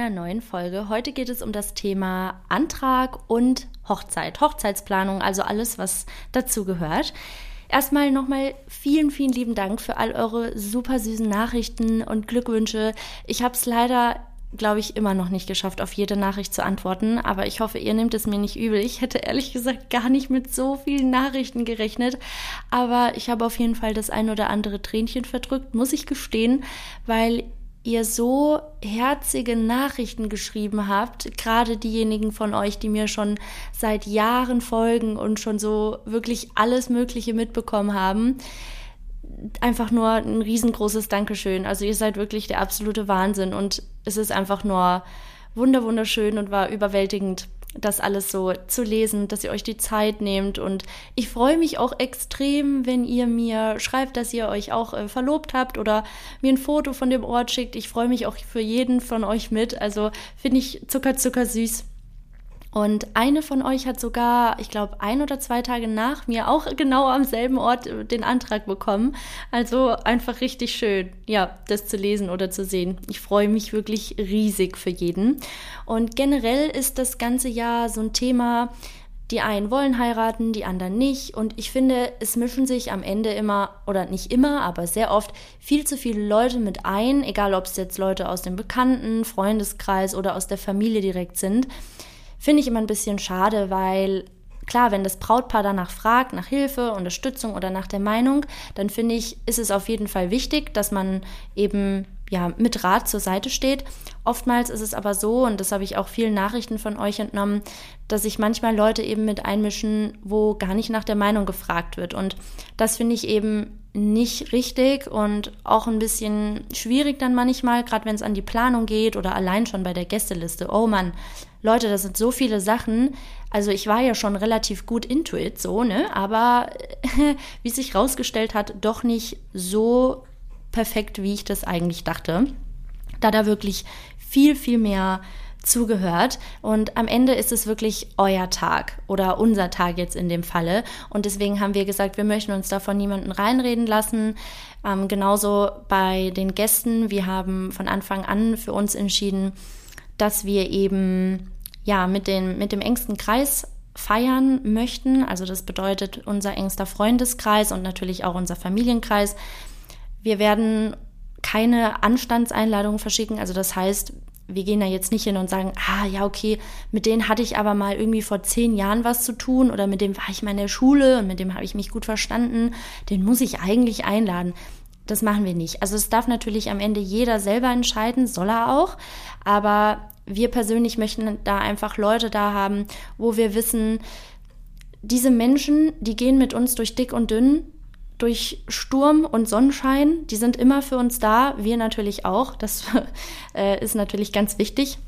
einer neuen Folge. Heute geht es um das Thema Antrag und Hochzeit, Hochzeitsplanung, also alles, was dazu gehört. Erstmal nochmal vielen, vielen lieben Dank für all eure super süßen Nachrichten und Glückwünsche. Ich habe es leider glaube ich, immer noch nicht geschafft, auf jede Nachricht zu antworten. Aber ich hoffe, ihr nehmt es mir nicht übel. Ich hätte ehrlich gesagt gar nicht mit so vielen Nachrichten gerechnet. Aber ich habe auf jeden Fall das ein oder andere Tränchen verdrückt, muss ich gestehen, weil ihr so herzige Nachrichten geschrieben habt, gerade diejenigen von euch, die mir schon seit Jahren folgen und schon so wirklich alles Mögliche mitbekommen haben einfach nur ein riesengroßes Dankeschön. Also ihr seid wirklich der absolute Wahnsinn und es ist einfach nur wunder wunderschön und war überwältigend, das alles so zu lesen, dass ihr euch die Zeit nehmt und ich freue mich auch extrem, wenn ihr mir schreibt, dass ihr euch auch äh, verlobt habt oder mir ein Foto von dem Ort schickt. Ich freue mich auch für jeden von euch mit. Also finde ich zucker zucker süß. Und eine von euch hat sogar, ich glaube, ein oder zwei Tage nach mir auch genau am selben Ort äh, den Antrag bekommen. Also einfach richtig schön, ja, das zu lesen oder zu sehen. Ich freue mich wirklich riesig für jeden. Und generell ist das ganze Jahr so ein Thema, die einen wollen heiraten, die anderen nicht. Und ich finde, es mischen sich am Ende immer, oder nicht immer, aber sehr oft viel zu viele Leute mit ein, egal ob es jetzt Leute aus dem Bekannten, Freundeskreis oder aus der Familie direkt sind. Finde ich immer ein bisschen schade, weil klar, wenn das Brautpaar danach fragt, nach Hilfe, Unterstützung oder nach der Meinung, dann finde ich, ist es auf jeden Fall wichtig, dass man eben ja mit Rat zur Seite steht. Oftmals ist es aber so, und das habe ich auch vielen Nachrichten von euch entnommen, dass sich manchmal Leute eben mit einmischen, wo gar nicht nach der Meinung gefragt wird. Und das finde ich eben nicht richtig und auch ein bisschen schwierig dann manchmal, gerade wenn es an die Planung geht oder allein schon bei der Gästeliste. Oh Mann, Leute, das sind so viele Sachen. Also ich war ja schon relativ gut into it, so, ne? Aber wie sich rausgestellt hat, doch nicht so perfekt, wie ich das eigentlich dachte. Da da wirklich viel, viel mehr zugehört. Und am Ende ist es wirklich euer Tag oder unser Tag jetzt in dem Falle. Und deswegen haben wir gesagt, wir möchten uns davon niemanden reinreden lassen. Ähm, genauso bei den Gästen. Wir haben von Anfang an für uns entschieden, dass wir eben ja mit, den, mit dem engsten Kreis feiern möchten. Also das bedeutet unser engster Freundeskreis und natürlich auch unser Familienkreis. Wir werden keine Anstandseinladungen verschicken. Also das heißt, wir gehen da jetzt nicht hin und sagen, ah ja, okay, mit denen hatte ich aber mal irgendwie vor zehn Jahren was zu tun oder mit dem war ich mal in der Schule und mit dem habe ich mich gut verstanden. Den muss ich eigentlich einladen. Das machen wir nicht. Also es darf natürlich am Ende jeder selber entscheiden, soll er auch. Aber wir persönlich möchten da einfach Leute da haben, wo wir wissen, diese Menschen, die gehen mit uns durch dick und dünn, durch Sturm und Sonnenschein, die sind immer für uns da, wir natürlich auch. Das äh, ist natürlich ganz wichtig.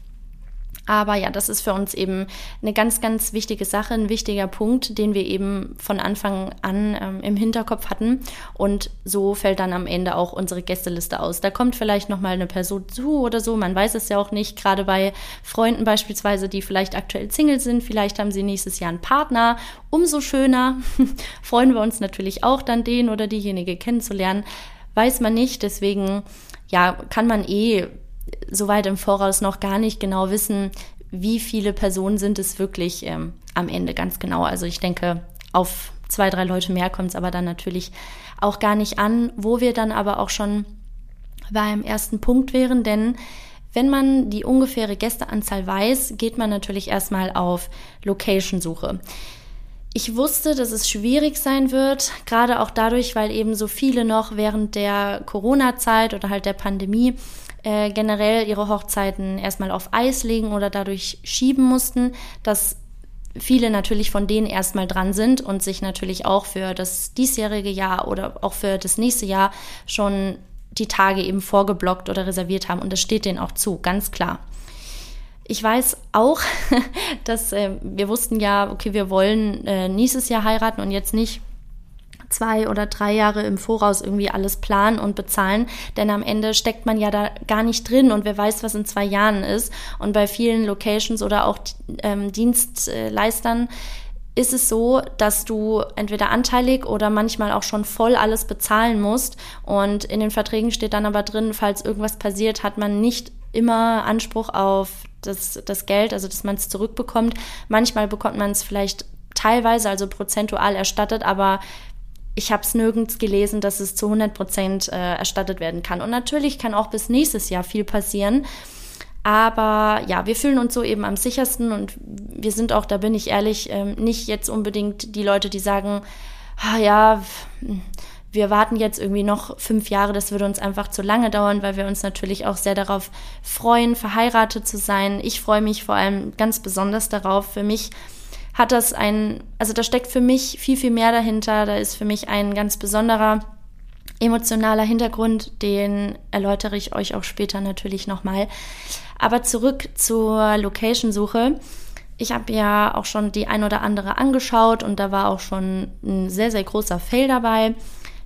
Aber ja, das ist für uns eben eine ganz, ganz wichtige Sache, ein wichtiger Punkt, den wir eben von Anfang an ähm, im Hinterkopf hatten. Und so fällt dann am Ende auch unsere Gästeliste aus. Da kommt vielleicht nochmal eine Person zu oder so. Man weiß es ja auch nicht. Gerade bei Freunden beispielsweise, die vielleicht aktuell Single sind. Vielleicht haben sie nächstes Jahr einen Partner. Umso schöner freuen wir uns natürlich auch dann den oder diejenige kennenzulernen. Weiß man nicht. Deswegen, ja, kann man eh so weit im Voraus noch gar nicht genau wissen, wie viele Personen sind es wirklich ähm, am Ende ganz genau. Also ich denke, auf zwei, drei Leute mehr kommt es aber dann natürlich auch gar nicht an, wo wir dann aber auch schon beim ersten Punkt wären, denn wenn man die ungefähre Gästeanzahl weiß, geht man natürlich erstmal auf Location-Suche. Ich wusste, dass es schwierig sein wird, gerade auch dadurch, weil eben so viele noch während der Corona-Zeit oder halt der Pandemie äh, generell ihre Hochzeiten erstmal auf Eis legen oder dadurch schieben mussten, dass viele natürlich von denen erstmal dran sind und sich natürlich auch für das diesjährige Jahr oder auch für das nächste Jahr schon die Tage eben vorgeblockt oder reserviert haben. Und das steht denen auch zu, ganz klar. Ich weiß auch, dass äh, wir wussten ja, okay, wir wollen äh, nächstes Jahr heiraten und jetzt nicht zwei oder drei Jahre im Voraus irgendwie alles planen und bezahlen, denn am Ende steckt man ja da gar nicht drin und wer weiß, was in zwei Jahren ist. Und bei vielen Locations oder auch ähm, Dienstleistern ist es so, dass du entweder anteilig oder manchmal auch schon voll alles bezahlen musst. Und in den Verträgen steht dann aber drin, falls irgendwas passiert, hat man nicht immer Anspruch auf das, das Geld, also dass man es zurückbekommt. Manchmal bekommt man es vielleicht teilweise, also prozentual erstattet, aber ich habe es nirgends gelesen, dass es zu 100 Prozent äh, erstattet werden kann. Und natürlich kann auch bis nächstes Jahr viel passieren. Aber ja, wir fühlen uns so eben am sichersten und wir sind auch, da bin ich ehrlich, ähm, nicht jetzt unbedingt die Leute, die sagen, ah, ja, wir warten jetzt irgendwie noch fünf Jahre, das würde uns einfach zu lange dauern, weil wir uns natürlich auch sehr darauf freuen, verheiratet zu sein. Ich freue mich vor allem ganz besonders darauf. Für mich hat das ein, also da steckt für mich viel, viel mehr dahinter. Da ist für mich ein ganz besonderer emotionaler Hintergrund, den erläutere ich euch auch später natürlich nochmal. Aber zurück zur Location-Suche. Ich habe ja auch schon die ein oder andere angeschaut und da war auch schon ein sehr, sehr großer Fail dabei.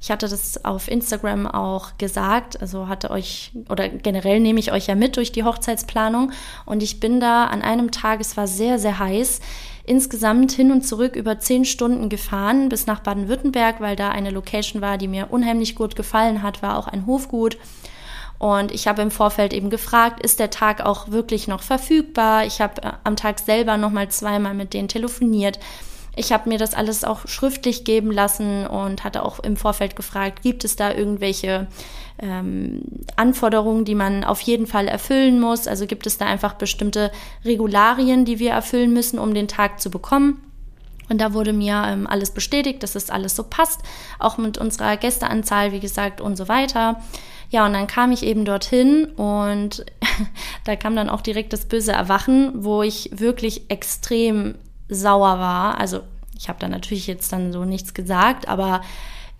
Ich hatte das auf Instagram auch gesagt, also hatte euch oder generell nehme ich euch ja mit durch die Hochzeitsplanung und ich bin da an einem Tag, es war sehr, sehr heiß, insgesamt hin und zurück über zehn Stunden gefahren bis nach Baden-Württemberg, weil da eine Location war, die mir unheimlich gut gefallen hat, war auch ein Hofgut. Und ich habe im Vorfeld eben gefragt, ist der Tag auch wirklich noch verfügbar? Ich habe äh, am Tag selber nochmal zweimal mit denen telefoniert. Ich habe mir das alles auch schriftlich geben lassen und hatte auch im Vorfeld gefragt, gibt es da irgendwelche ähm, Anforderungen, die man auf jeden Fall erfüllen muss? Also gibt es da einfach bestimmte Regularien, die wir erfüllen müssen, um den Tag zu bekommen? Und da wurde mir ähm, alles bestätigt, dass es alles so passt, auch mit unserer Gästeanzahl, wie gesagt, und so weiter. Ja, und dann kam ich eben dorthin und da kam dann auch direkt das böse Erwachen, wo ich wirklich extrem sauer war. Also ich habe da natürlich jetzt dann so nichts gesagt, aber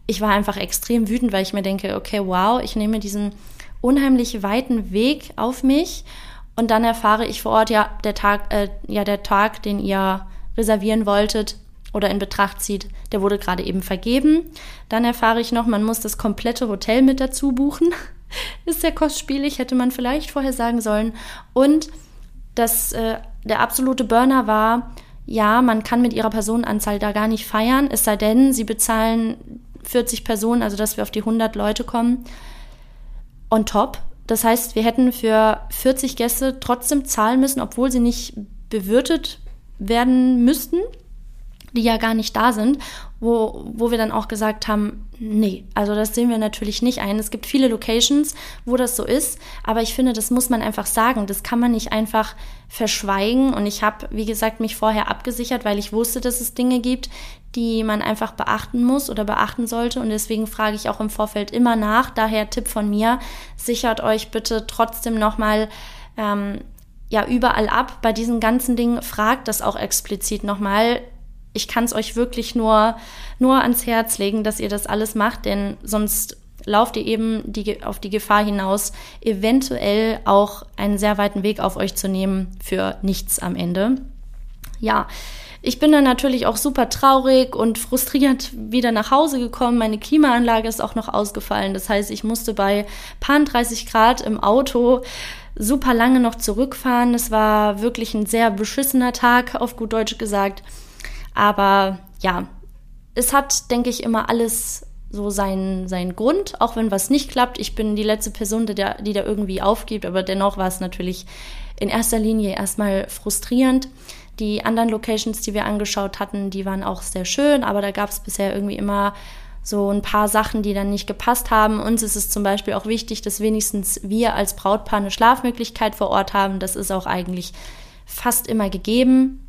ich war einfach extrem wütend, weil ich mir denke, okay, wow, ich nehme diesen unheimlich weiten Weg auf mich und dann erfahre ich vor Ort, ja, der Tag, äh, ja, der Tag, den ihr reservieren wolltet oder in Betracht zieht, der wurde gerade eben vergeben. Dann erfahre ich noch, man muss das komplette Hotel mit dazu buchen. Ist sehr kostspielig, hätte man vielleicht vorher sagen sollen. Und das, äh, der absolute Burner war, ja, man kann mit ihrer Personenanzahl da gar nicht feiern, es sei denn, sie bezahlen 40 Personen, also dass wir auf die 100 Leute kommen, on top. Das heißt, wir hätten für 40 Gäste trotzdem zahlen müssen, obwohl sie nicht bewirtet werden müssten die ja gar nicht da sind, wo, wo wir dann auch gesagt haben, nee, also das sehen wir natürlich nicht ein. Es gibt viele Locations, wo das so ist, aber ich finde, das muss man einfach sagen. Das kann man nicht einfach verschweigen. Und ich habe, wie gesagt, mich vorher abgesichert, weil ich wusste, dass es Dinge gibt, die man einfach beachten muss oder beachten sollte. Und deswegen frage ich auch im Vorfeld immer nach. Daher Tipp von mir, sichert euch bitte trotzdem nochmal ähm, ja überall ab. Bei diesen ganzen Dingen fragt das auch explizit nochmal ich kann es euch wirklich nur, nur ans Herz legen, dass ihr das alles macht, denn sonst lauft ihr eben die, auf die Gefahr hinaus, eventuell auch einen sehr weiten Weg auf euch zu nehmen für nichts am Ende. Ja, ich bin dann natürlich auch super traurig und frustriert wieder nach Hause gekommen. Meine Klimaanlage ist auch noch ausgefallen. Das heißt, ich musste bei paar 30 Grad im Auto super lange noch zurückfahren. Es war wirklich ein sehr beschissener Tag, auf gut Deutsch gesagt. Aber ja, es hat, denke ich, immer alles so seinen, seinen Grund, auch wenn was nicht klappt. Ich bin die letzte Person, die da, die da irgendwie aufgibt, aber dennoch war es natürlich in erster Linie erstmal frustrierend. Die anderen Locations, die wir angeschaut hatten, die waren auch sehr schön, aber da gab es bisher irgendwie immer so ein paar Sachen, die dann nicht gepasst haben. Uns ist es zum Beispiel auch wichtig, dass wenigstens wir als Brautpaar eine Schlafmöglichkeit vor Ort haben. Das ist auch eigentlich fast immer gegeben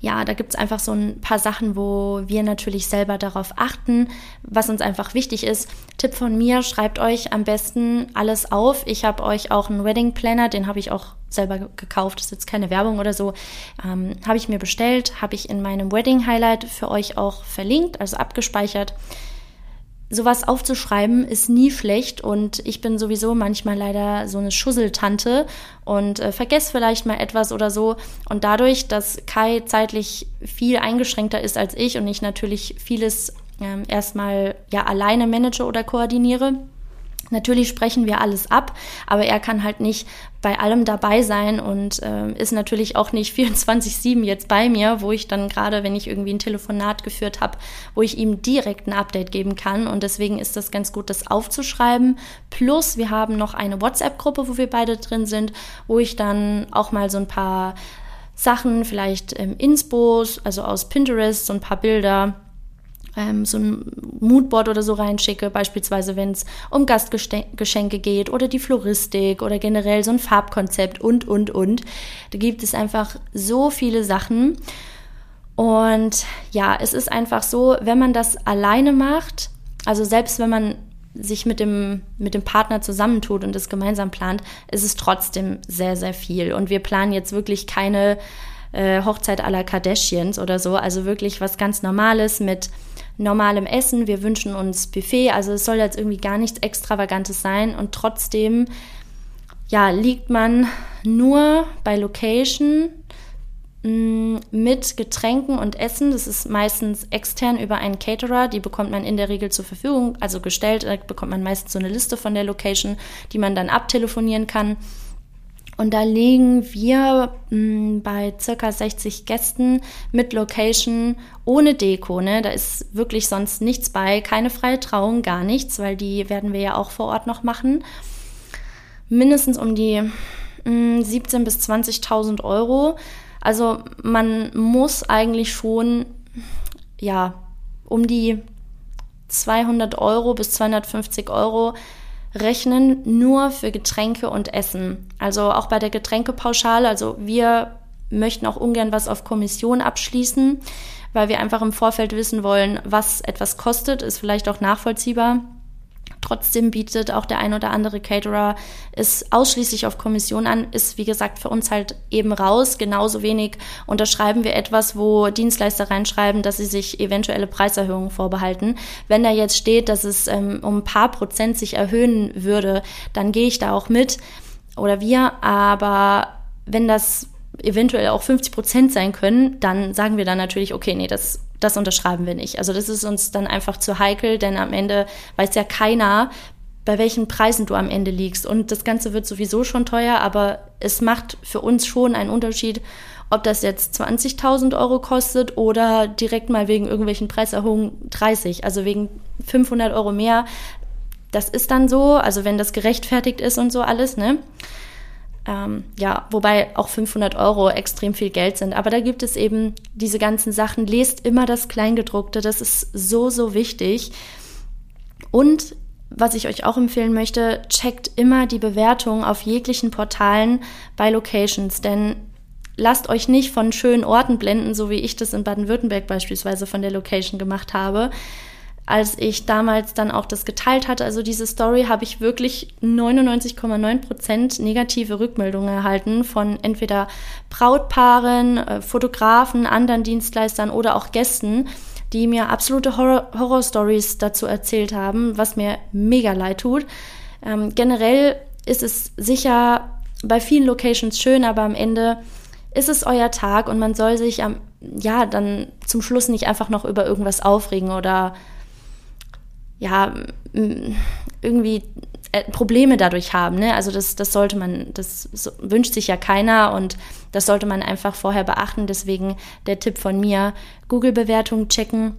ja, da gibt es einfach so ein paar Sachen, wo wir natürlich selber darauf achten, was uns einfach wichtig ist. Tipp von mir, schreibt euch am besten alles auf. Ich habe euch auch einen Wedding Planner, den habe ich auch selber gekauft, das ist jetzt keine Werbung oder so, ähm, habe ich mir bestellt, habe ich in meinem Wedding Highlight für euch auch verlinkt, also abgespeichert sowas aufzuschreiben ist nie schlecht. Und ich bin sowieso manchmal leider so eine Schusseltante und äh, vergesse vielleicht mal etwas oder so. Und dadurch, dass Kai zeitlich viel eingeschränkter ist als ich und ich natürlich vieles ähm, erstmal ja alleine manage oder koordiniere, Natürlich sprechen wir alles ab, aber er kann halt nicht bei allem dabei sein und äh, ist natürlich auch nicht 24-7 jetzt bei mir, wo ich dann gerade, wenn ich irgendwie ein Telefonat geführt habe, wo ich ihm direkt ein Update geben kann. Und deswegen ist das ganz gut, das aufzuschreiben. Plus, wir haben noch eine WhatsApp-Gruppe, wo wir beide drin sind, wo ich dann auch mal so ein paar Sachen, vielleicht ähm, Inspos, also aus Pinterest, so ein paar Bilder ähm, so ein Moodboard oder so reinschicke, beispielsweise wenn es um Gastgeschenke geht oder die Floristik oder generell so ein Farbkonzept und, und, und. Da gibt es einfach so viele Sachen. Und ja, es ist einfach so, wenn man das alleine macht, also selbst wenn man sich mit dem, mit dem Partner zusammentut und das gemeinsam plant, ist es trotzdem sehr, sehr viel. Und wir planen jetzt wirklich keine äh, Hochzeit aller Kardashians oder so, also wirklich was ganz Normales mit normalem Essen. Wir wünschen uns Buffet, also es soll jetzt irgendwie gar nichts Extravagantes sein und trotzdem, ja, liegt man nur bei Location mm, mit Getränken und Essen. Das ist meistens extern über einen Caterer. Die bekommt man in der Regel zur Verfügung, also gestellt. Da bekommt man meistens so eine Liste von der Location, die man dann abtelefonieren kann. Und da liegen wir mh, hm, bei circa 60 Gästen mit Location ohne Deko. Ne? Da ist wirklich sonst nichts bei, keine freie Trauung, gar nichts, weil die werden wir ja auch vor Ort noch machen. Mindestens um die mh, 17.000 bis 20.000 Euro. Also man muss eigentlich schon, ja, um die 200 Euro bis 250 Euro rechnen nur für Getränke und Essen. Also auch bei der Getränkepauschale. Also wir möchten auch ungern was auf Kommission abschließen, weil wir einfach im Vorfeld wissen wollen, was etwas kostet, ist vielleicht auch nachvollziehbar. Trotzdem bietet auch der ein oder andere Caterer es ausschließlich auf Kommission an, ist wie gesagt für uns halt eben raus. Genauso wenig unterschreiben wir etwas, wo Dienstleister reinschreiben, dass sie sich eventuelle Preiserhöhungen vorbehalten. Wenn da jetzt steht, dass es ähm, um ein paar Prozent sich erhöhen würde, dann gehe ich da auch mit oder wir. Aber wenn das eventuell auch 50 Prozent sein können, dann sagen wir dann natürlich, okay, nee, das das unterschreiben wir nicht. Also das ist uns dann einfach zu heikel, denn am Ende weiß ja keiner, bei welchen Preisen du am Ende liegst. Und das Ganze wird sowieso schon teuer, aber es macht für uns schon einen Unterschied, ob das jetzt 20.000 Euro kostet oder direkt mal wegen irgendwelchen Preiserhöhungen 30, also wegen 500 Euro mehr. Das ist dann so, also wenn das gerechtfertigt ist und so alles, ne? Ähm, ja, wobei auch 500 Euro extrem viel Geld sind. Aber da gibt es eben diese ganzen Sachen. Lest immer das Kleingedruckte, das ist so, so wichtig. Und was ich euch auch empfehlen möchte, checkt immer die Bewertung auf jeglichen Portalen bei Locations, denn lasst euch nicht von schönen Orten blenden, so wie ich das in Baden-Württemberg beispielsweise von der Location gemacht habe als ich damals dann auch das geteilt hatte, also diese Story, habe ich wirklich 99,9 Prozent negative Rückmeldungen erhalten von entweder Brautpaaren, äh, Fotografen, anderen Dienstleistern oder auch Gästen, die mir absolute Horror, Horror dazu erzählt haben, was mir mega leid tut. Ähm, generell ist es sicher bei vielen Locations schön, aber am Ende ist es euer Tag und man soll sich am, ja, dann zum Schluss nicht einfach noch über irgendwas aufregen oder ja, irgendwie äh, Probleme dadurch haben. Ne? Also das, das sollte man, das wünscht sich ja keiner und das sollte man einfach vorher beachten. Deswegen der Tipp von mir, Google-Bewertung checken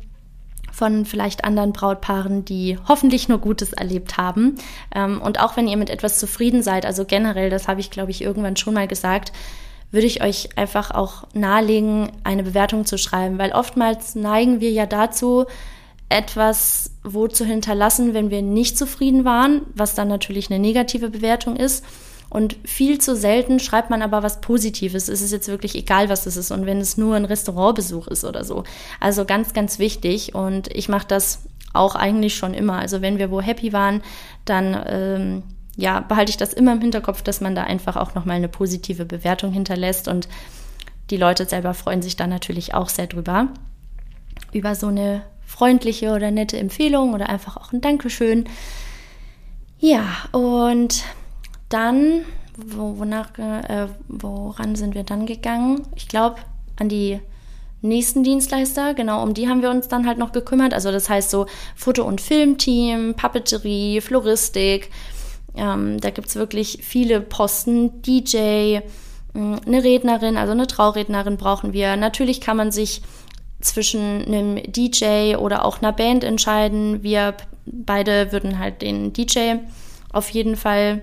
von vielleicht anderen Brautpaaren, die hoffentlich nur Gutes erlebt haben. Ähm, und auch wenn ihr mit etwas zufrieden seid, also generell, das habe ich, glaube ich, irgendwann schon mal gesagt, würde ich euch einfach auch nahelegen, eine Bewertung zu schreiben, weil oftmals neigen wir ja dazu, etwas wo zu hinterlassen, wenn wir nicht zufrieden waren, was dann natürlich eine negative Bewertung ist. Und viel zu selten schreibt man aber was Positives. Es ist jetzt wirklich egal, was es ist. Und wenn es nur ein Restaurantbesuch ist oder so. Also ganz, ganz wichtig. Und ich mache das auch eigentlich schon immer. Also wenn wir wo happy waren, dann ähm, ja, behalte ich das immer im Hinterkopf, dass man da einfach auch nochmal eine positive Bewertung hinterlässt. Und die Leute selber freuen sich da natürlich auch sehr drüber. Über so eine freundliche oder nette Empfehlung oder einfach auch ein Dankeschön. Ja, und dann, wo, wonach, äh, woran sind wir dann gegangen? Ich glaube, an die nächsten Dienstleister, genau um die haben wir uns dann halt noch gekümmert. Also das heißt so Foto- und Filmteam, Papeterie, Floristik. Ähm, da gibt's wirklich viele Posten, DJ, mm, eine Rednerin, also eine Traurednerin brauchen wir. Natürlich kann man sich zwischen einem DJ oder auch einer Band entscheiden. Wir beide würden halt den DJ auf jeden Fall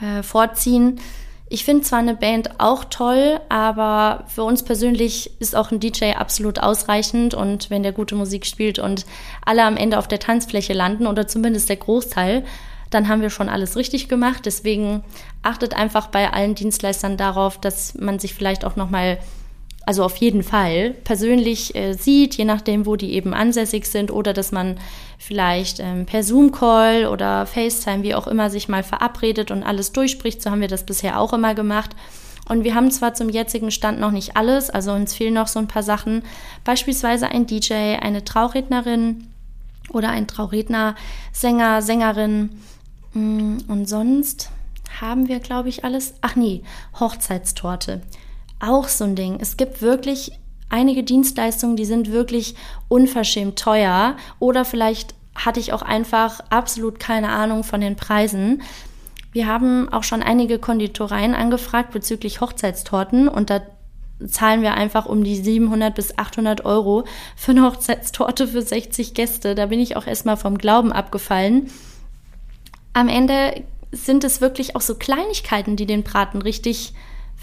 äh, vorziehen. Ich finde zwar eine Band auch toll, aber für uns persönlich ist auch ein DJ absolut ausreichend und wenn der gute Musik spielt und alle am Ende auf der Tanzfläche landen oder zumindest der Großteil, dann haben wir schon alles richtig gemacht. Deswegen achtet einfach bei allen Dienstleistern darauf, dass man sich vielleicht auch noch mal also auf jeden Fall persönlich äh, sieht, je nachdem, wo die eben ansässig sind oder dass man vielleicht ähm, per Zoom-Call oder FaceTime, wie auch immer, sich mal verabredet und alles durchspricht. So haben wir das bisher auch immer gemacht. Und wir haben zwar zum jetzigen Stand noch nicht alles, also uns fehlen noch so ein paar Sachen, beispielsweise ein DJ, eine Traurednerin oder ein Trauredner, Sänger, Sängerin. Mm, und sonst haben wir, glaube ich, alles. Ach nee, Hochzeitstorte auch so ein Ding. Es gibt wirklich einige Dienstleistungen, die sind wirklich unverschämt teuer oder vielleicht hatte ich auch einfach absolut keine Ahnung von den Preisen. Wir haben auch schon einige Konditoreien angefragt bezüglich Hochzeitstorten und da zahlen wir einfach um die 700 bis 800 Euro für eine Hochzeitstorte für 60 Gäste. Da bin ich auch erstmal vom Glauben abgefallen. Am Ende sind es wirklich auch so Kleinigkeiten, die den Braten richtig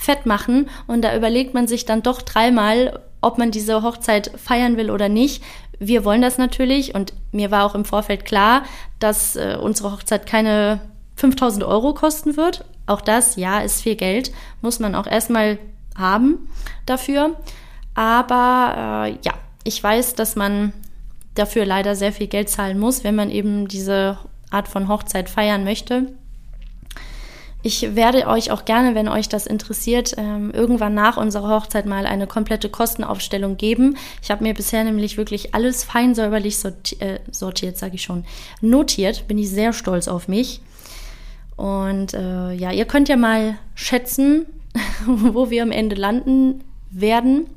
fett machen und da überlegt man sich dann doch dreimal, ob man diese Hochzeit feiern will oder nicht. Wir wollen das natürlich und mir war auch im Vorfeld klar, dass äh, unsere Hochzeit keine 5000 Euro kosten wird. Auch das, ja, ist viel Geld, muss man auch erstmal haben dafür. Aber äh, ja, ich weiß, dass man dafür leider sehr viel Geld zahlen muss, wenn man eben diese Art von Hochzeit feiern möchte. Ich werde euch auch gerne, wenn euch das interessiert, ähm, irgendwann nach unserer Hochzeit mal eine komplette Kostenaufstellung geben. Ich habe mir bisher nämlich wirklich alles fein säuberlich äh, sortiert, sage ich schon, notiert. Bin ich sehr stolz auf mich. Und äh, ja, ihr könnt ja mal schätzen, wo wir am Ende landen werden.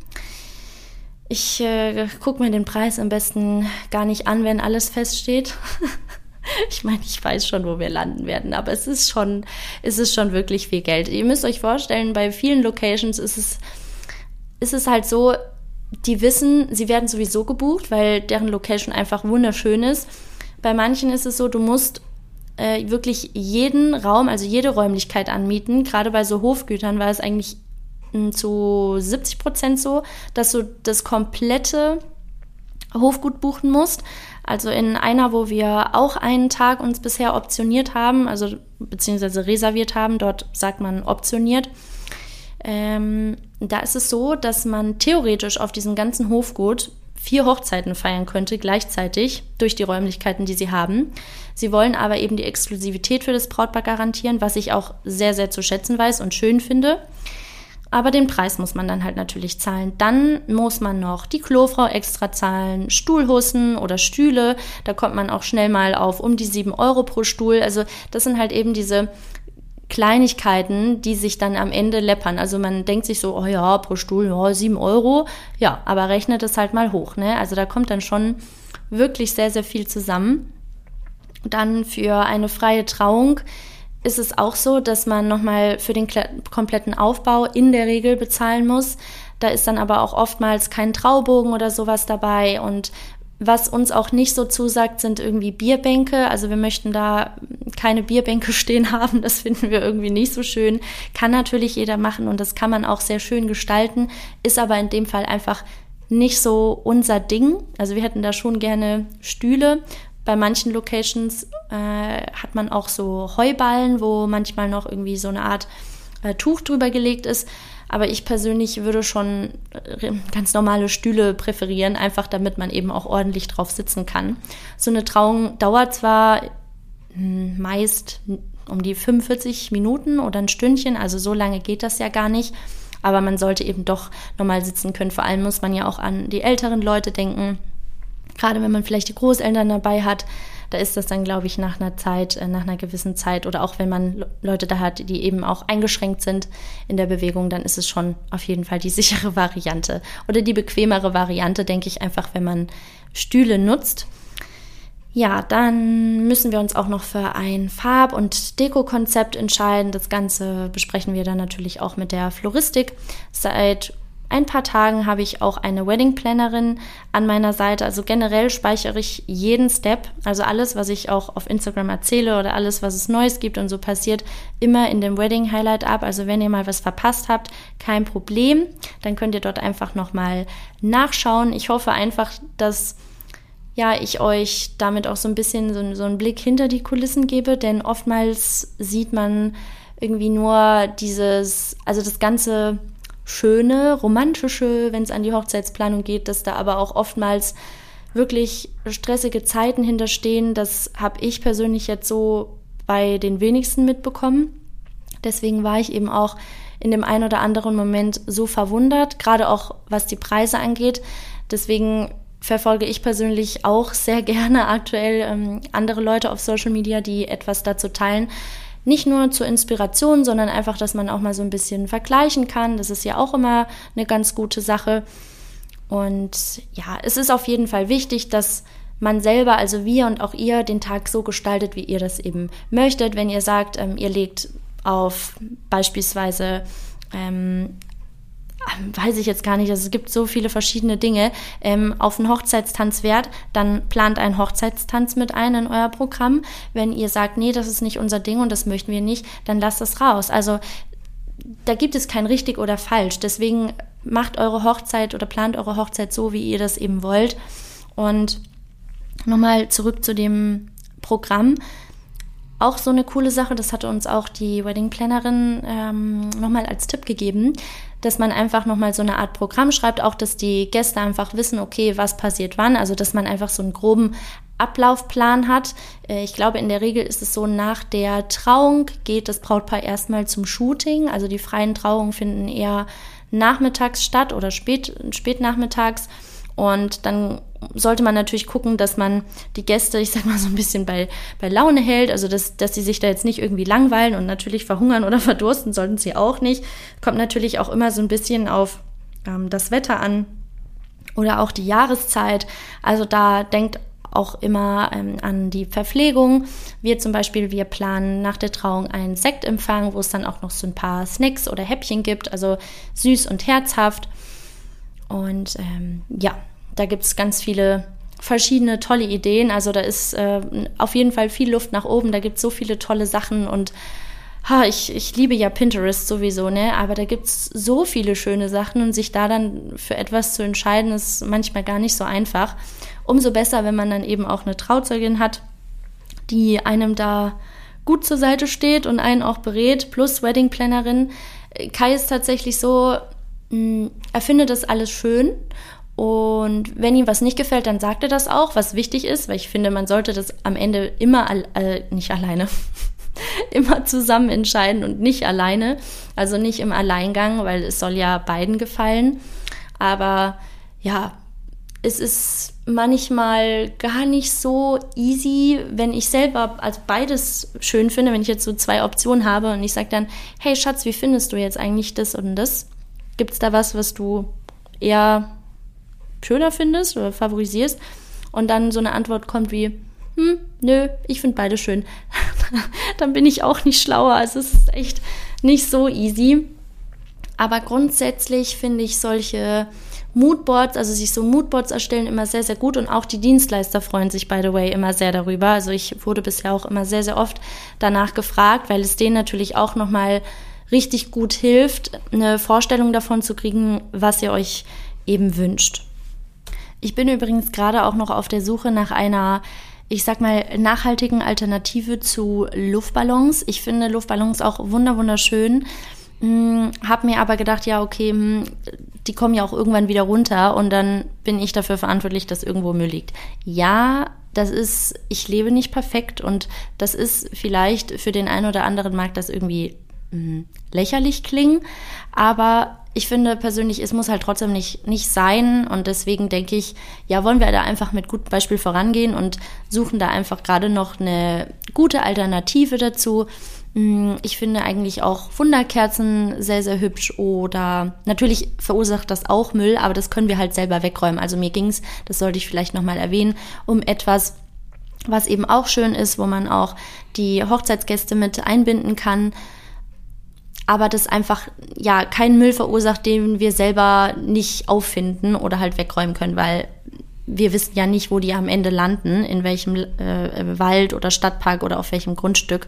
Ich äh, gucke mir den Preis am besten gar nicht an, wenn alles feststeht. Ich meine, ich weiß schon, wo wir landen werden, aber es ist schon, es ist schon wirklich viel Geld. Ihr müsst euch vorstellen, bei vielen Locations ist es, ist es halt so, die wissen, sie werden sowieso gebucht, weil deren Location einfach wunderschön ist. Bei manchen ist es so, du musst äh, wirklich jeden Raum, also jede Räumlichkeit anmieten. Gerade bei so Hofgütern war es eigentlich hm, zu 70 Prozent so, dass du das komplette Hofgut buchen musst. Also in einer, wo wir auch einen Tag uns bisher optioniert haben, also beziehungsweise reserviert haben, dort sagt man optioniert. Ähm, da ist es so, dass man theoretisch auf diesem ganzen Hofgut vier Hochzeiten feiern könnte gleichzeitig durch die Räumlichkeiten, die sie haben. Sie wollen aber eben die Exklusivität für das Brautpaar garantieren, was ich auch sehr, sehr zu schätzen weiß und schön finde. Aber den Preis muss man dann halt natürlich zahlen. Dann muss man noch die Klofrau extra zahlen, Stuhlhussen oder Stühle. Da kommt man auch schnell mal auf um die sieben Euro pro Stuhl. Also das sind halt eben diese Kleinigkeiten, die sich dann am Ende läppern. Also man denkt sich so, oh ja, pro Stuhl, ja, sieben Euro. Ja, aber rechnet es halt mal hoch. Ne? Also da kommt dann schon wirklich sehr, sehr viel zusammen. Dann für eine freie Trauung ist es auch so, dass man nochmal für den kompletten Aufbau in der Regel bezahlen muss. Da ist dann aber auch oftmals kein Traubogen oder sowas dabei und was uns auch nicht so zusagt, sind irgendwie Bierbänke. Also wir möchten da keine Bierbänke stehen haben. Das finden wir irgendwie nicht so schön. Kann natürlich jeder machen und das kann man auch sehr schön gestalten. Ist aber in dem Fall einfach nicht so unser Ding. Also wir hätten da schon gerne Stühle bei manchen Locations äh, hat man auch so Heuballen, wo manchmal noch irgendwie so eine Art äh, Tuch drüber gelegt ist. Aber ich persönlich würde schon äh, ganz normale Stühle präferieren, einfach damit man eben auch ordentlich drauf sitzen kann. So eine Trauung dauert zwar hm, meist um die 45 Minuten oder ein Stündchen, also so lange geht das ja gar nicht. Aber man sollte eben doch normal sitzen können. Vor allem muss man ja auch an die älteren Leute denken gerade wenn man vielleicht die Großeltern dabei hat, da ist das dann, glaube ich, nach einer Zeit, äh, nach einer gewissen Zeit oder auch wenn man Leute da hat, die eben auch eingeschränkt sind in der Bewegung, dann ist es schon auf jeden Fall die sichere Variante oder die bequemere Variante, denke ich einfach, wenn man Stühle nutzt. Ja, dann müssen wir uns auch noch für ein Farb- und Dekokonzept entscheiden. Das Ganze besprechen wir dann natürlich auch mit der Floristik. Seit ein paar Tagen habe ich auch eine Wedding Plannerin an meiner Seite. Also generell speichere ich jeden Step, also alles, was ich auch auf Instagram erzähle oder alles, was es Neues gibt und so passiert, immer in dem Wedding Highlight ab. Also wenn ihr mal was verpasst habt, kein Problem. Dann könnt ihr dort einfach nochmal nachschauen. Ich hoffe einfach, dass ja, ich euch damit auch so ein bisschen so, so einen Blick hinter die Kulissen gebe, denn oftmals sieht man irgendwie nur dieses, also das ganze Schöne, Romantische, wenn es an die Hochzeitsplanung geht, dass da aber auch oftmals wirklich stressige Zeiten hinterstehen. Das habe ich persönlich jetzt so bei den wenigsten mitbekommen. Deswegen war ich eben auch in dem einen oder anderen Moment so verwundert, gerade auch was die Preise angeht. Deswegen verfolge ich persönlich auch sehr gerne aktuell ähm, andere Leute auf Social Media, die etwas dazu teilen. Nicht nur zur Inspiration, sondern einfach, dass man auch mal so ein bisschen vergleichen kann. Das ist ja auch immer eine ganz gute Sache. Und ja, es ist auf jeden Fall wichtig, dass man selber, also wir und auch ihr, den Tag so gestaltet, wie ihr das eben möchtet. Wenn ihr sagt, ähm, ihr legt auf beispielsweise ähm, weiß ich jetzt gar nicht, also es gibt so viele verschiedene Dinge, ähm, auf einen Hochzeitstanz wert, dann plant einen Hochzeitstanz mit ein in euer Programm. Wenn ihr sagt, nee, das ist nicht unser Ding und das möchten wir nicht, dann lasst das raus. Also da gibt es kein richtig oder falsch. Deswegen macht eure Hochzeit oder plant eure Hochzeit so, wie ihr das eben wollt. Und nochmal zurück zu dem Programm. Auch so eine coole Sache, das hatte uns auch die Wedding Plannerin ähm, nochmal als Tipp gegeben, dass man einfach nochmal so eine Art Programm schreibt, auch dass die Gäste einfach wissen, okay, was passiert wann, also dass man einfach so einen groben Ablaufplan hat. Äh, ich glaube, in der Regel ist es so, nach der Trauung geht das Brautpaar erstmal zum Shooting, also die freien Trauungen finden eher nachmittags statt oder spät, spät nachmittags. Und dann sollte man natürlich gucken, dass man die Gäste, ich sag mal, so ein bisschen bei, bei Laune hält, also dass, dass sie sich da jetzt nicht irgendwie langweilen und natürlich verhungern oder verdursten sollten sie auch nicht. Kommt natürlich auch immer so ein bisschen auf ähm, das Wetter an oder auch die Jahreszeit. Also da denkt auch immer ähm, an die Verpflegung. Wir zum Beispiel, wir planen nach der Trauung einen Sektempfang, wo es dann auch noch so ein paar Snacks oder Häppchen gibt, also süß und herzhaft. Und ähm, ja, da gibt es ganz viele verschiedene tolle Ideen. Also da ist äh, auf jeden Fall viel Luft nach oben. Da gibt es so viele tolle Sachen und ha, ich, ich liebe ja Pinterest sowieso, ne? Aber da gibt es so viele schöne Sachen und sich da dann für etwas zu entscheiden, ist manchmal gar nicht so einfach. Umso besser, wenn man dann eben auch eine Trauzeugin hat, die einem da gut zur Seite steht und einen auch berät, plus Wedding-Plannerin. Kai ist tatsächlich so, Mm, er findet das alles schön und wenn ihm was nicht gefällt, dann sagt er das auch, was wichtig ist, weil ich finde, man sollte das am Ende immer, äh, nicht alleine, immer zusammen entscheiden und nicht alleine, also nicht im Alleingang, weil es soll ja beiden gefallen. Aber ja, es ist manchmal gar nicht so easy, wenn ich selber als beides schön finde, wenn ich jetzt so zwei Optionen habe und ich sage dann, hey Schatz, wie findest du jetzt eigentlich das und das? Gibt es da was, was du eher schöner findest oder favorisierst? Und dann so eine Antwort kommt wie, hm, nö, ich finde beide schön. dann bin ich auch nicht schlauer. Also es ist echt nicht so easy. Aber grundsätzlich finde ich solche Moodboards, also sich so Moodboards erstellen, immer sehr, sehr gut und auch die Dienstleister freuen sich, by the way, immer sehr darüber. Also ich wurde bisher auch immer sehr, sehr oft danach gefragt, weil es denen natürlich auch nochmal richtig gut hilft, eine Vorstellung davon zu kriegen, was ihr euch eben wünscht. Ich bin übrigens gerade auch noch auf der Suche nach einer ich sag mal, nachhaltigen Alternative zu Luftballons. Ich finde Luftballons auch wunderschön. Hm, hab mir aber gedacht, ja, okay, hm, die kommen ja auch irgendwann wieder runter und dann bin ich dafür verantwortlich, dass irgendwo Müll liegt. Ja, das ist, ich lebe nicht perfekt und das ist vielleicht für den einen oder anderen mag das irgendwie lächerlich klingen, aber ich finde persönlich, es muss halt trotzdem nicht, nicht sein und deswegen denke ich, ja, wollen wir da einfach mit gutem Beispiel vorangehen und suchen da einfach gerade noch eine gute Alternative dazu. Hm, ich finde eigentlich auch Wunderkerzen sehr, sehr hübsch oder natürlich verursacht das auch Müll, aber das können wir halt selber wegräumen. Also mir ging es, das sollte ich vielleicht nochmal erwähnen, um etwas, was eben auch schön ist, wo man auch die Hochzeitsgäste mit einbinden kann aber das einfach ja keinen Müll verursacht, den wir selber nicht auffinden oder halt wegräumen können, weil wir wissen ja nicht, wo die am Ende landen, in welchem äh, Wald oder Stadtpark oder auf welchem Grundstück.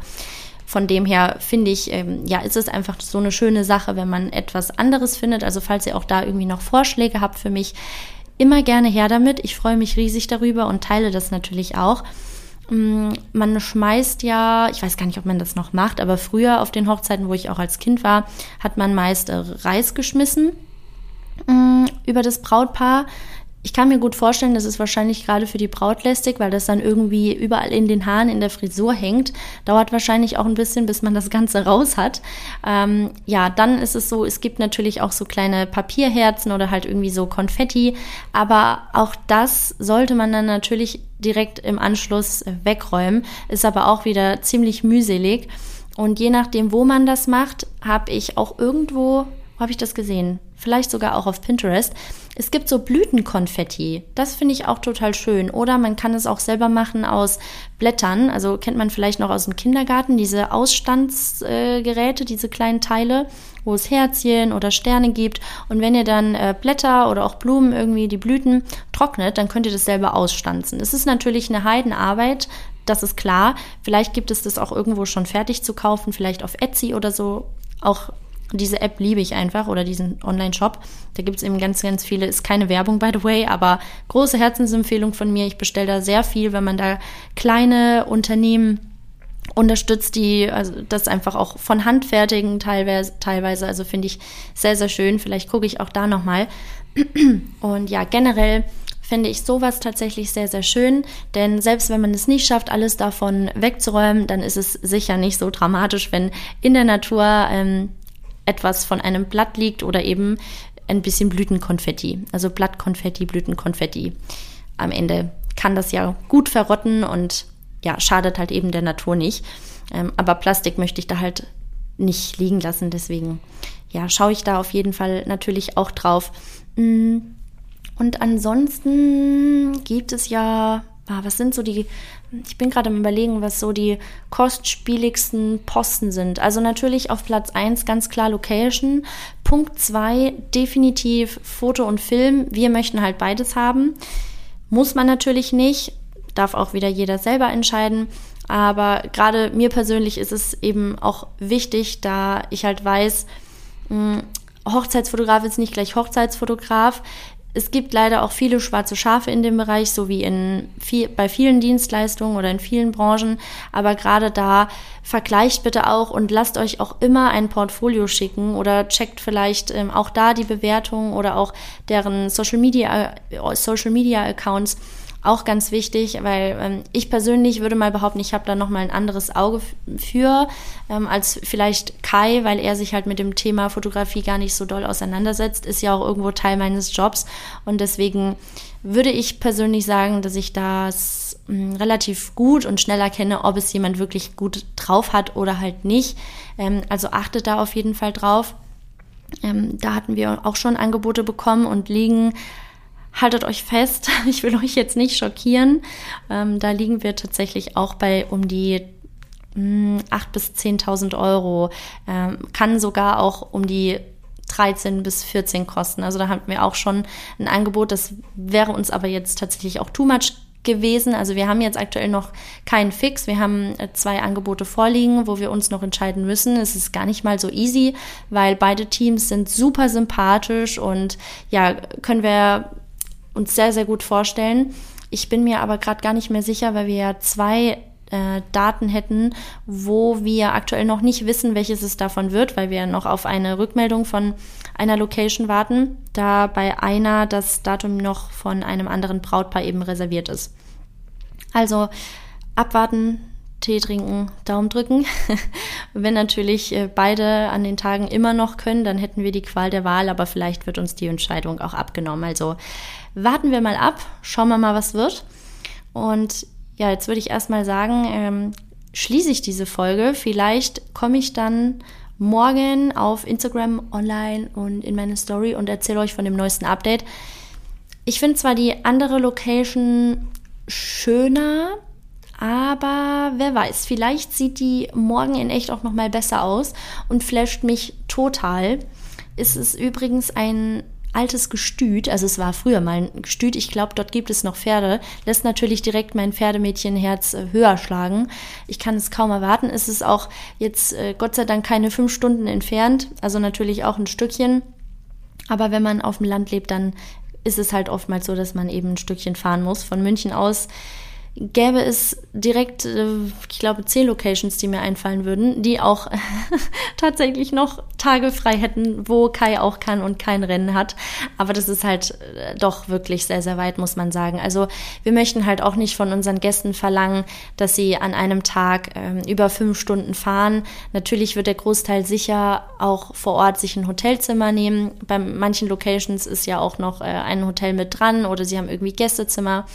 Von dem her finde ich, ähm, ja, ist es einfach so eine schöne Sache, wenn man etwas anderes findet. Also falls ihr auch da irgendwie noch Vorschläge habt für mich, immer gerne her damit. Ich freue mich riesig darüber und teile das natürlich auch. Mm, man schmeißt ja, ich weiß gar nicht, ob man das noch macht, aber früher auf den Hochzeiten, wo ich auch als Kind war, hat man meist äh, Reis geschmissen mm, über das Brautpaar. Ich kann mir gut vorstellen, das ist wahrscheinlich gerade für die Braut lästig, weil das dann irgendwie überall in den Haaren, in der Frisur hängt. Dauert wahrscheinlich auch ein bisschen, bis man das Ganze raus hat. Ähm, ja, dann ist es so, es gibt natürlich auch so kleine Papierherzen oder halt irgendwie so Konfetti. Aber auch das sollte man dann natürlich direkt im Anschluss wegräumen. Ist aber auch wieder ziemlich mühselig. Und je nachdem, wo man das macht, habe ich auch irgendwo, wo habe ich das gesehen? Vielleicht sogar auch auf Pinterest es gibt so Blütenkonfetti. Das finde ich auch total schön. Oder man kann es auch selber machen aus Blättern. Also kennt man vielleicht noch aus dem Kindergarten diese Ausstandsgeräte, äh, diese kleinen Teile, wo es Herzchen oder Sterne gibt. Und wenn ihr dann äh, Blätter oder auch Blumen irgendwie die Blüten trocknet, dann könnt ihr das selber ausstanzen. Es ist natürlich eine Heidenarbeit. Das ist klar. Vielleicht gibt es das auch irgendwo schon fertig zu kaufen, vielleicht auf Etsy oder so. Auch diese App liebe ich einfach oder diesen Online-Shop. Da gibt es eben ganz, ganz viele. Ist keine Werbung, by the way, aber große Herzensempfehlung von mir. Ich bestelle da sehr viel, wenn man da kleine Unternehmen unterstützt, die also das einfach auch von Hand fertigen teilweise. also finde ich sehr, sehr schön. Vielleicht gucke ich auch da nochmal. Und ja, generell finde ich sowas tatsächlich sehr, sehr schön. Denn selbst wenn man es nicht schafft, alles davon wegzuräumen, dann ist es sicher nicht so dramatisch, wenn in der Natur ähm, etwas von einem Blatt liegt oder eben ein bisschen Blütenkonfetti. Also Blattkonfetti, Blütenkonfetti. Am Ende kann das ja gut verrotten und ja, schadet halt eben der Natur nicht. Ähm, aber Plastik möchte ich da halt nicht liegen lassen. Deswegen, ja, schaue ich da auf jeden Fall natürlich auch drauf. Mm. Und ansonsten gibt es ja ah, was sind so die, ich bin gerade am überlegen, was so die kostspieligsten Posten sind. Also natürlich auf Platz 1 ganz klar Location. Punkt 2 definitiv Foto und Film. Wir möchten halt beides haben. Muss man natürlich nicht, darf auch wieder jeder selber entscheiden. Aber gerade mir persönlich ist es eben auch wichtig, da ich halt weiß, hm, Hochzeitsfotograf ist nicht gleich Hochzeitsfotograf es gibt leider auch viele schwarze Schafe in dem Bereich, so wie in viel, bei vielen Dienstleistungen oder in vielen Branchen. Aber gerade da vergleicht bitte auch und lasst euch auch immer ein Portfolio schicken oder checkt vielleicht ähm, auch da die Bewertungen oder auch deren Social Media, äh, Social Media Accounts auch ganz wichtig, weil ähm, ich persönlich würde mal behaupten, ich habe da noch mal ein anderes Auge für ähm, als vielleicht Kai, weil er sich halt mit dem Thema Fotografie gar nicht so doll auseinandersetzt, ist ja auch irgendwo Teil meines Jobs und deswegen würde ich persönlich sagen, dass ich das mh, hm, relativ gut und schnell erkenne, ob es jemand wirklich gut drauf hat oder halt nicht. Ähm, also achtet da auf jeden Fall drauf. Ähm, da hatten wir auch schon Angebote bekommen und liegen haltet euch fest, ich will euch jetzt nicht schockieren. Ähm, da liegen wir tatsächlich auch bei um die 8.000 hm, bis 10.000 Euro. Ähm, kann sogar auch um die 13 bis 14 kosten. Also da hatten wir auch schon ein Angebot. Das wäre uns aber jetzt tatsächlich auch too much gewesen. Also wir haben jetzt aktuell noch keinen Fix. Wir haben äh, zwei Angebote vorliegen, wo wir uns noch entscheiden müssen. Es ist gar nicht mal so easy, weil beide Teams sind super sympathisch und ja, können wir uns sehr, sehr gut vorstellen. Ich bin mir aber gerade gar nicht mehr sicher, weil wir ja zwei äh, Daten hätten, wo wir aktuell noch nicht wissen, welches es davon wird, weil wir noch auf eine Rückmeldung von einer Location warten, da bei einer das Datum noch von einem anderen Brautpaar eben reserviert ist. Also abwarten, Tee trinken, Daumen drücken. Wenn natürlich äh, beide an den Tagen immer noch können, dann hätten wir die Qual der Wahl, aber vielleicht wird uns die Entscheidung auch abgenommen. Also warten wir mal ab, schauen wir mal, was wird. Und ja, jetzt würde ich erstmal sagen, ähm, schließe ich diese Folge. Vielleicht komme ich dann morgen auf Instagram online und in meine Story und erzähle euch von dem neuesten Update. Ich finde zwar die andere Location schöner, aber wer weiß, vielleicht sieht die morgen in echt auch noch mal besser aus und flasht mich total. Es ist übrigens ein altes Gestüt, also es war früher mal ein Gestüt, ich glaube, dort gibt es noch Pferde, lässt natürlich direkt mein Pferdemädchenherz äh, höher schlagen. Ich kann es kaum erwarten. Es ist auch jetzt äh, Gott sei Dank keine fünf Stunden entfernt, also natürlich auch ein Stückchen. Aber wenn man auf dem Land lebt, dann ist es halt oftmals so, dass man eben ein Stückchen fahren muss. Von München aus gäbe es direkt, äh, ich glaube, zehn Locations, die mir einfallen würden, die auch tatsächlich noch Tage frei hätten, wo Kai auch kann und kein Rennen hat. Aber das ist halt äh, doch wirklich sehr, sehr weit, muss man sagen. Also wir möchten halt auch nicht von unseren Gästen verlangen, dass sie an einem Tag ähm, über fünf Stunden fahren. Natürlich wird der Großteil sicher auch vor Ort sich ein Hotelzimmer nehmen. Bei manchen Locations ist ja auch noch äh, ein Hotel mit dran oder sie haben irgendwie Gästezimmer.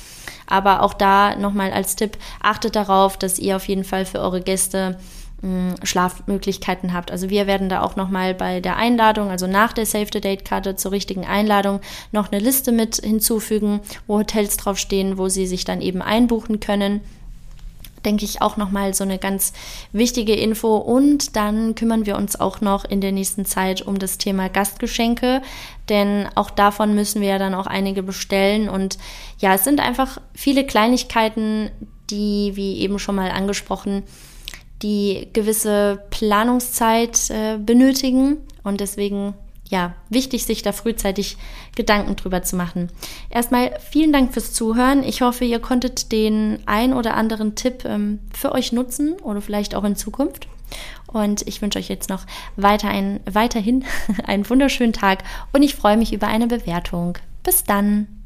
Aber auch da nochmal als Tipp, achtet darauf, dass ihr auf jeden Fall für eure Gäste hm, Schlafmöglichkeiten habt. Also wir werden da auch nochmal bei der Einladung, also nach der Save the Date Karte zur richtigen Einladung, noch eine Liste mit hinzufügen, wo Hotels draufstehen, wo sie sich dann eben einbuchen können denke ich, auch nochmal so eine ganz wichtige Info. Und dann kümmern wir uns auch noch in der nächsten Zeit um das Thema Gastgeschenke, denn auch davon müssen wir ja dann auch einige bestellen. Und ja, es sind einfach viele Kleinigkeiten, die, wie eben schon mal angesprochen, die gewisse Planungszeit äh, benötigen. Und deswegen ja, wichtig, sich da frühzeitig Gedanken drüber zu machen. Erstmal vielen Dank fürs Zuhören. Ich hoffe, ihr konntet den ein oder anderen Tipp ähm, für euch nutzen oder vielleicht auch in Zukunft. Und ich wünsche euch jetzt noch weiter ein, weiterhin einen wunderschönen Tag und ich freue mich über eine Bewertung. Bis dann!